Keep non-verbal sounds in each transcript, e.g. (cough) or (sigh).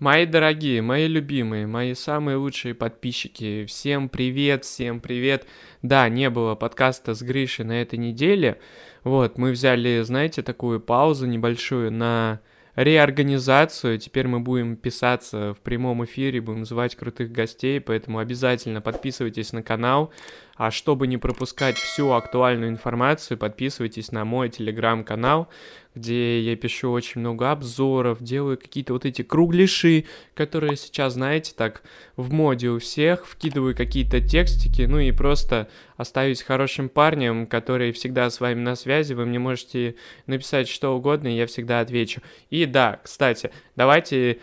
Мои дорогие, мои любимые, мои самые лучшие подписчики, всем привет, всем привет. Да, не было подкаста с Гришей на этой неделе. Вот, мы взяли, знаете, такую паузу небольшую на реорганизацию. Теперь мы будем писаться в прямом эфире, будем звать крутых гостей, поэтому обязательно подписывайтесь на канал. А чтобы не пропускать всю актуальную информацию, подписывайтесь на мой телеграм-канал где я пишу очень много обзоров, делаю какие-то вот эти кругляши, которые сейчас, знаете, так в моде у всех, вкидываю какие-то текстики, ну и просто оставить хорошим парнем, который всегда с вами на связи, вы мне можете написать что угодно, и я всегда отвечу. И да, кстати, давайте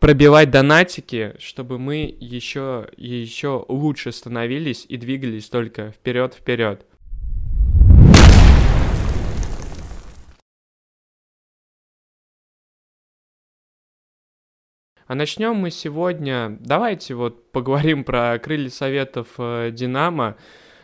пробивать донатики, чтобы мы еще еще лучше становились и двигались только вперед вперед. А начнем мы сегодня, давайте вот поговорим про крылья советов э, Динамо.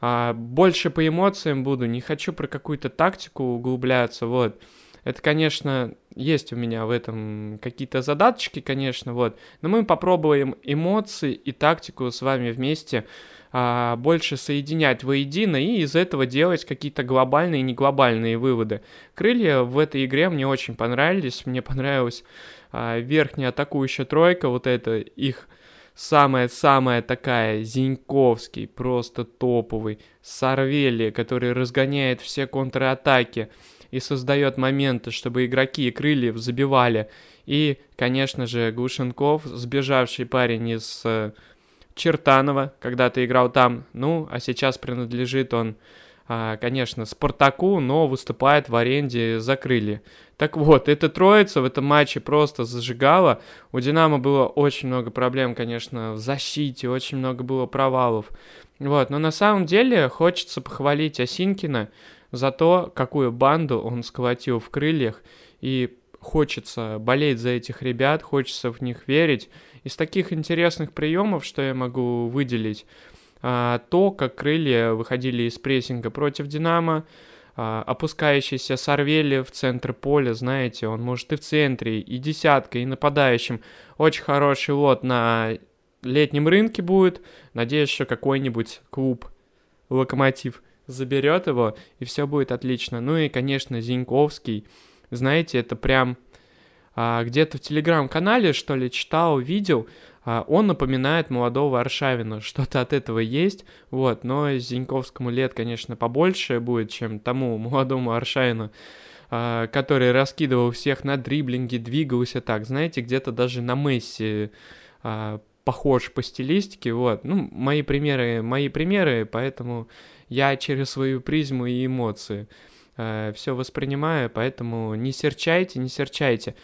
А, больше по эмоциям буду, не хочу про какую-то тактику углубляться, вот. Это, конечно, есть у меня в этом какие-то задаточки, конечно, вот. Но мы попробуем эмоции и тактику с вами вместе а, больше соединять воедино и из этого делать какие-то глобальные и неглобальные выводы. Крылья в этой игре мне очень понравились, мне понравилось а, верхняя атакующая тройка, вот это их самая-самая такая, Зиньковский, просто топовый, Сарвели, который разгоняет все контратаки и создает моменты, чтобы игроки крыльев забивали. И, конечно же, Глушенков, сбежавший парень из э, Чертанова, когда-то играл там, ну, а сейчас принадлежит он а, конечно, Спартаку, но выступает в аренде за крылья. Так вот, эта троица в этом матче просто зажигала. У Динамо было очень много проблем, конечно, в защите, очень много было провалов. Вот, но на самом деле хочется похвалить Осинкина за то, какую банду он сколотил в крыльях. И хочется болеть за этих ребят, хочется в них верить. Из таких интересных приемов, что я могу выделить, а, то, как крылья выходили из прессинга против Динамо, а, опускающийся Сарвели в центр поля, знаете, он может и в центре, и десяткой, и нападающим. Очень хороший лот на летнем рынке будет. Надеюсь, что какой-нибудь клуб, локомотив, заберет его, и все будет отлично. Ну и, конечно, Зиньковский. Знаете, это прям а, где-то в телеграм-канале, что ли, читал, видел, а, он напоминает молодого Аршавина, (laughs) что-то от этого есть, вот, но Зиньковскому лет, конечно, побольше будет, чем тому молодому Аршавину, а, который раскидывал всех на дриблинге, двигался так, знаете, где-то даже на Месси а, похож по стилистике, вот, ну, мои примеры, мои примеры, поэтому я через свою призму и эмоции все воспринимаю, поэтому не серчайте, не серчайте.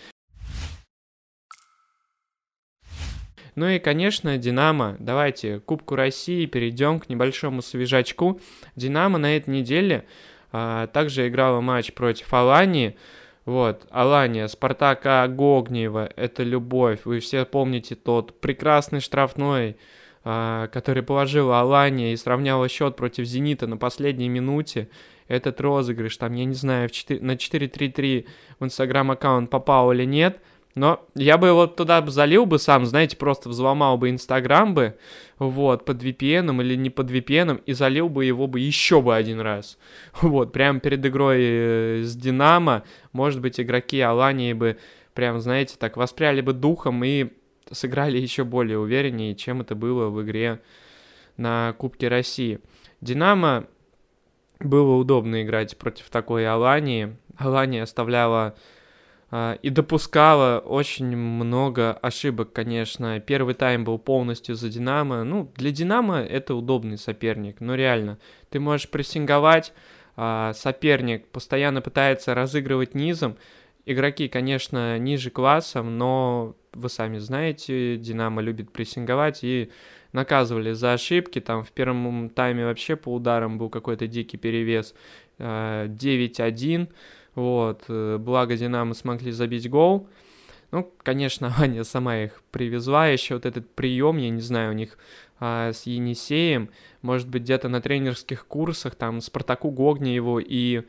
Ну и, конечно, Динамо. Давайте Кубку России перейдем к небольшому свежачку. Динамо на этой неделе а, также играла матч против Алании. Вот, Алания, Спартака Гогниева, это любовь. Вы все помните тот прекрасный штрафной, который положила Алания и сравняла счет против Зенита на последней минуте. Этот розыгрыш, там, я не знаю, в 4, на 4-3-3 в инстаграм-аккаунт попал или нет – но я бы его туда залил бы сам, знаете, просто взломал бы Инстаграм бы, вот, под VPN или не под VPN, и залил бы его бы еще бы один раз. (laughs) Вот, прямо перед игрой э, с Динамо, может быть, игроки Алании бы, прям, знаете, так воспряли бы духом и сыграли еще более увереннее, чем это было в игре на Кубке России. Динамо было удобно играть против такой Алании. Алания оставляла а, и допускала очень много ошибок, конечно. Первый тайм был полностью за Динамо. Ну, для Динамо это удобный соперник, но реально. Ты можешь прессинговать, а, соперник постоянно пытается разыгрывать низом. Игроки, конечно, ниже классом, но вы сами знаете, Динамо любит прессинговать и наказывали за ошибки. Там в первом тайме вообще по ударам был какой-то дикий перевес 9-1. А, вот, э, благо Динамо смогли забить гол. Ну, конечно, (laughs) Аня сама их привезла. Еще вот этот прием, я не знаю, у них а, с Енисеем, может быть, где-то на тренерских курсах, там, Спартаку Гогниеву и а,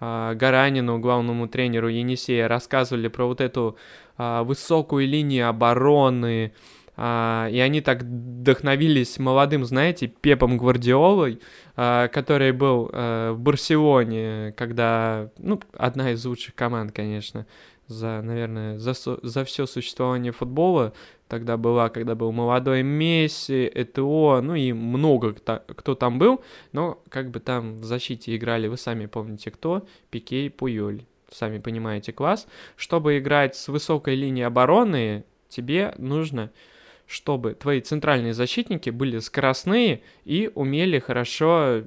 Гаранину, главному тренеру Енисея, рассказывали про вот эту а, высокую линию обороны, а, и они так вдохновились молодым, знаете, Пепом Гвардиолой, а, который был а, в Барселоне, когда, ну, одна из лучших команд, конечно, за, наверное, за, за все существование футбола тогда была, когда был молодой Месси, ЭТО, ну и много кто, там был, но как бы там в защите играли, вы сами помните кто, Пике и Пуйоль, сами понимаете класс. Чтобы играть с высокой линии обороны, тебе нужно чтобы твои центральные защитники были скоростные и умели хорошо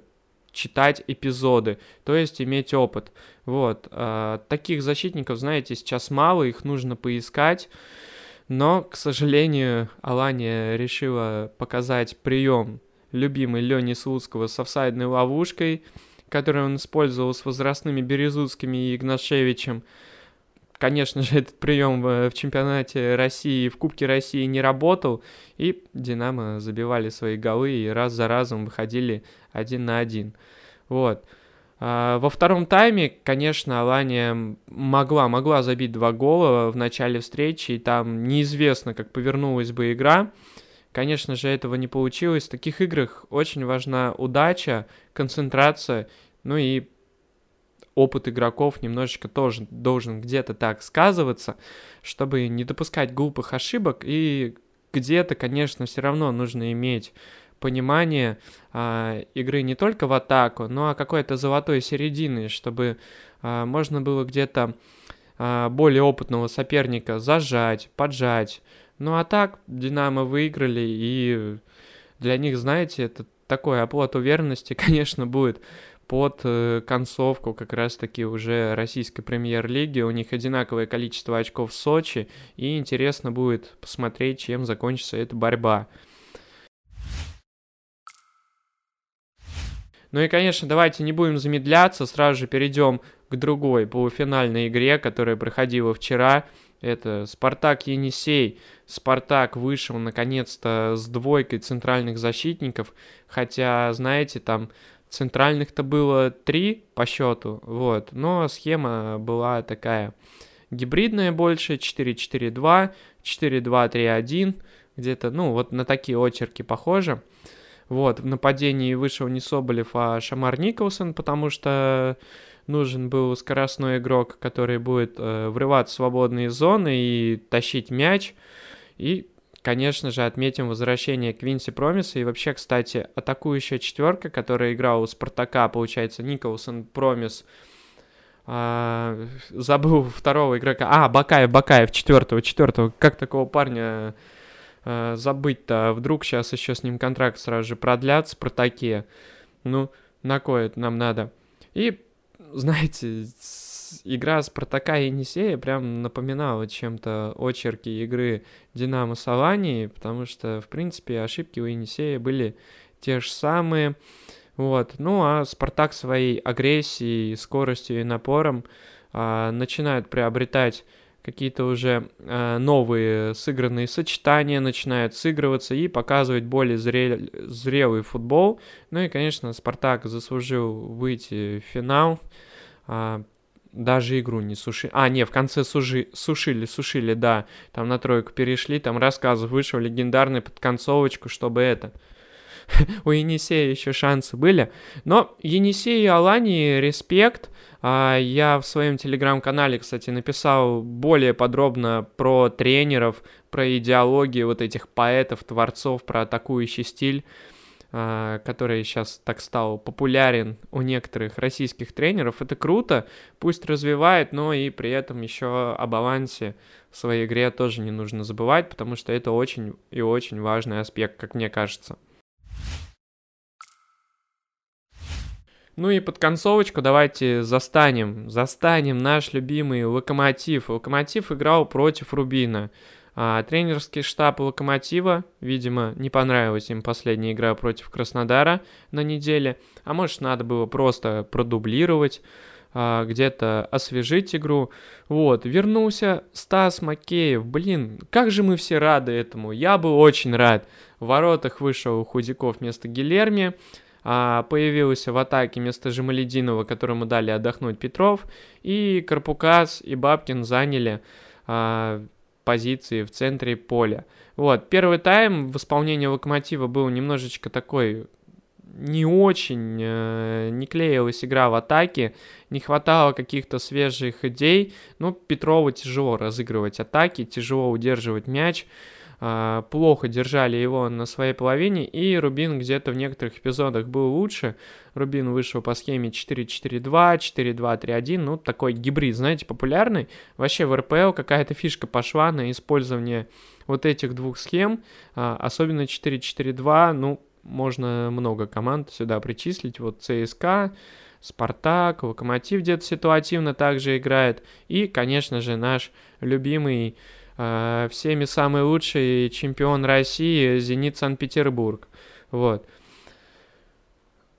читать эпизоды, то есть иметь опыт. Вот. А, таких защитников, знаете, сейчас мало, их нужно поискать. Но, к сожалению, Алания решила показать прием любимый Лени Слуцкого с офсайдной ловушкой, которую он использовал с возрастными Березутскими и Игнашевичем. Конечно же, этот прием в чемпионате России, в Кубке России не работал, и Динамо забивали свои голы и раз за разом выходили один на один. Вот. А, во втором тайме, конечно, Алания могла, могла забить два гола в начале встречи, и там неизвестно, как повернулась бы игра. Конечно же, этого не получилось. В таких играх очень важна удача, концентрация, ну и опыт игроков немножечко тоже должен где-то так сказываться, чтобы не допускать глупых ошибок, и где-то, конечно, все равно нужно иметь понимание а, игры не только в атаку, но а какой-то золотой середины, чтобы а, можно было где-то а, более опытного соперника зажать, поджать. Ну а так Динамо выиграли, и для них, знаете, это такой оплот уверенности, (laughs) конечно, будет под э, концовку как раз-таки уже российской премьер-лиги. У них одинаковое количество очков в Сочи, и интересно будет посмотреть, чем закончится эта борьба. Ну и, конечно, давайте не будем замедляться, сразу же перейдем к другой полуфинальной игре, которая проходила вчера. Это Спартак Енисей. Спартак вышел наконец-то с двойкой центральных защитников, хотя, знаете, там Центральных-то было три по счету, вот, но схема была такая гибридная больше, 4-4-2, 4-2-3-1, где-то, ну, вот на такие очерки похоже. Вот, в нападении вышел не Соболев, а Шамар Николсон, потому что нужен был скоростной игрок, который будет э, врываться в свободные зоны и тащить мяч. И Конечно же, отметим возвращение Квинси Промиса. И вообще, кстати, атакующая четверка, которая играла у Спартака, получается, Николсон, Промис, а, забыл второго игрока. А, Бакаев, Бакаев, четвертого, четвертого. Как такого парня а, забыть-то? Вдруг сейчас еще с ним контракт сразу же продлят Спартаке. Ну, на кое это нам надо? И, знаете, игра Спартака и Енисея прям напоминала чем-то очерки игры Динамо Салании, потому что, в принципе, ошибки у Енисея были те же самые. Вот. Ну а Спартак своей агрессией, скоростью и напором а, начинает приобретать какие-то уже а, новые сыгранные сочетания, начинают сыгрываться и показывать более зре... зрелый футбол. Ну и, конечно, Спартак заслужил выйти в финал. А, даже игру не сушили. А, не, в конце суши... сушили, сушили, да. Там на тройку перешли, там рассказ вышел легендарный под концовочку, чтобы это... (laughs) У Енисея еще шансы были. Но Енисей и Алании респект. А, я в своем телеграм-канале, кстати, написал более подробно про тренеров, про идеологию вот этих поэтов, творцов, про атакующий стиль. А, который сейчас так стал популярен у некоторых российских тренеров. Это круто, пусть развивает, но и при этом еще о балансе в своей игре тоже не нужно забывать, потому что это очень и очень важный аспект, как мне кажется. Ну и под концовочку давайте застанем, застанем наш любимый Локомотив. Локомотив играл против Рубина. А тренерский штаб Локомотива, видимо, не понравилась им последняя игра против Краснодара на неделе, а может надо было просто продублировать, а, где-то освежить игру. Вот, вернулся Стас Макеев. Блин, как же мы все рады этому. Я был очень рад. В воротах вышел Худяков вместо Гилерми. А, появился в атаке вместо Жемалединова, которому дали отдохнуть Петров. И Карпукас и Бабкин заняли а, позиции в центре поля. Вот, первый тайм в исполнении Локомотива был немножечко такой не очень, э, не клеилась игра в атаке, не хватало каких-то свежих идей. Ну, Петрову тяжело разыгрывать атаки, тяжело удерживать мяч. Плохо держали его на своей половине, и Рубин где-то в некоторых эпизодах был лучше. Рубин вышел по схеме 4-4-2, 4-2-3-1, ну, такой гибрид, знаете, популярный. Вообще в РПЛ какая-то фишка пошла на использование вот этих двух схем, а, особенно 4-4-2, ну, можно много команд сюда причислить, вот ЦСКА, Спартак, Локомотив где-то ситуативно также играет, и, конечно же, наш любимый всеми самый лучший чемпион России Зенит Санкт-Петербург. Вот.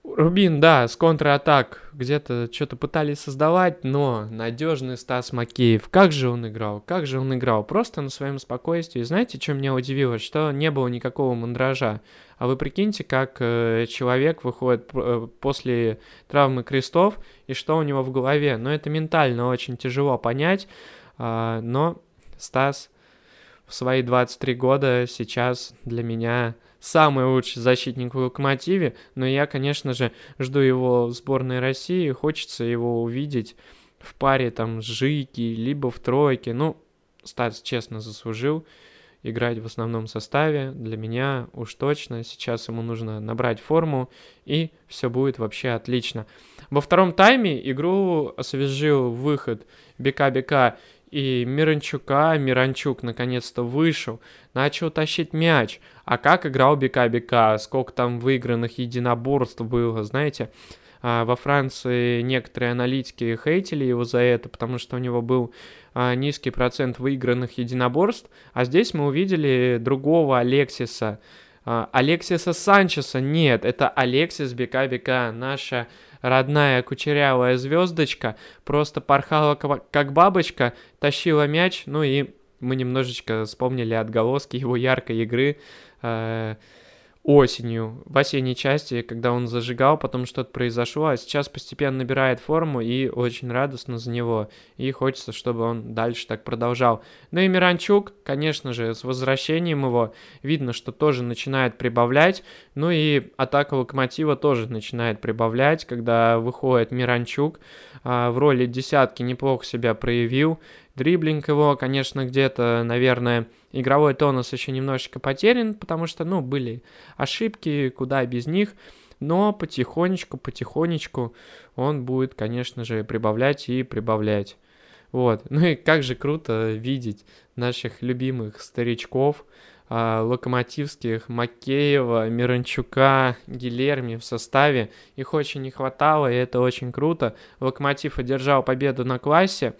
Рубин, да, с контратак где-то что-то пытались создавать, но надежный Стас Макеев. Как же он играл? Как же он играл? Просто на своем спокойствии. Знаете, что меня удивило? Что не было никакого мандража. А вы прикиньте, как э, человек выходит э, после травмы крестов и что у него в голове. Но это ментально очень тяжело понять, э, но Стас в свои 23 года сейчас для меня самый лучший защитник в Локомотиве, но я, конечно же, жду его в сборной России, хочется его увидеть в паре там с Жики, либо в тройке. Ну, Стас честно заслужил играть в основном составе. Для меня уж точно сейчас ему нужно набрать форму, и все будет вообще отлично. Во втором тайме игру освежил выход Бека-Бека и Миранчука, Миранчук наконец-то вышел, начал тащить мяч. А как играл Бека-Бека, сколько там выигранных единоборств было, знаете. А, во Франции некоторые аналитики хейтили его за это, потому что у него был а, низкий процент выигранных единоборств. А здесь мы увидели другого Алексиса. А, Алексиса Санчеса нет, это Алексис Бека-Бека, наша родная кучерявая звездочка просто порхала как бабочка, тащила мяч, ну и мы немножечко вспомнили отголоски его яркой игры. Э, осенью, в осенней части, когда он зажигал, потом что-то произошло, а сейчас постепенно набирает форму и очень радостно за него. И хочется, чтобы он дальше так продолжал. Ну и Миранчук, конечно же, с возвращением его видно, что тоже начинает прибавлять. Ну и атака Локомотива тоже начинает прибавлять, когда выходит Миранчук. А, в роли десятки неплохо себя проявил. Дриблинг его, конечно, где-то, наверное, игровой тонус еще немножечко потерян, потому что, ну, были ошибки, куда без них. Но потихонечку, потихонечку он будет, конечно же, прибавлять и прибавлять. Вот. Ну и как же круто видеть наших любимых старичков, э, локомотивских, Макеева, Миранчука, Гилерми в составе. Их очень не хватало, и это очень круто. Локомотив одержал победу на классе.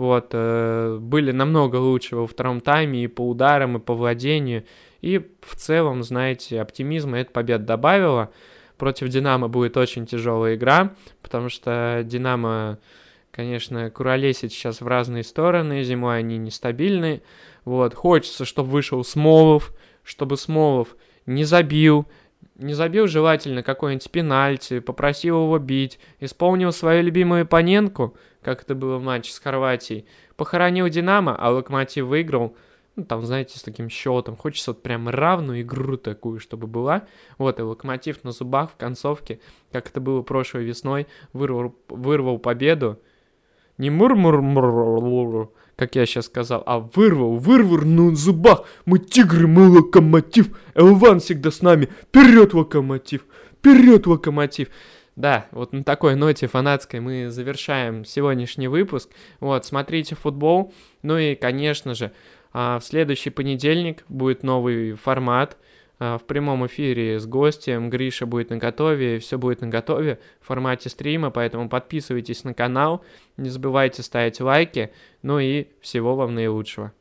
Вот, э, были намного лучше во втором тайме и по ударам, и по владению. И в целом, знаете, оптимизма эта победа добавила. Против Динамо будет очень тяжелая игра, потому что Динамо, конечно, куролесит сейчас в разные стороны, зимой они нестабильны. Вот, хочется, чтобы вышел Смолов, чтобы Смолов не забил, не забил желательно какой-нибудь пенальти, попросил его бить, исполнил свою любимую Паненку, как это было в матче с Хорватией, похоронил Динамо, а Локомотив выиграл, ну, там, знаете, с таким счетом. Хочется вот прям равную игру такую, чтобы была. Вот, и Локомотив на зубах в концовке, как это было прошлой весной, вырвал, вырвал победу. Не мур-мур-мур, как я сейчас сказал, а вырвал, вырвал на зубах. Мы тигры, мы локомотив. Элван всегда с нами. Вперед, локомотив! Вперед, локомотив! Да, вот на такой ноте фанатской мы завершаем сегодняшний выпуск. Вот, смотрите футбол. Ну и, конечно же, а, в следующий понедельник будет новый формат – в прямом эфире с гостем. Гриша будет на готове, все будет на готове в формате стрима, поэтому подписывайтесь на канал, не забывайте ставить лайки, ну и всего вам наилучшего.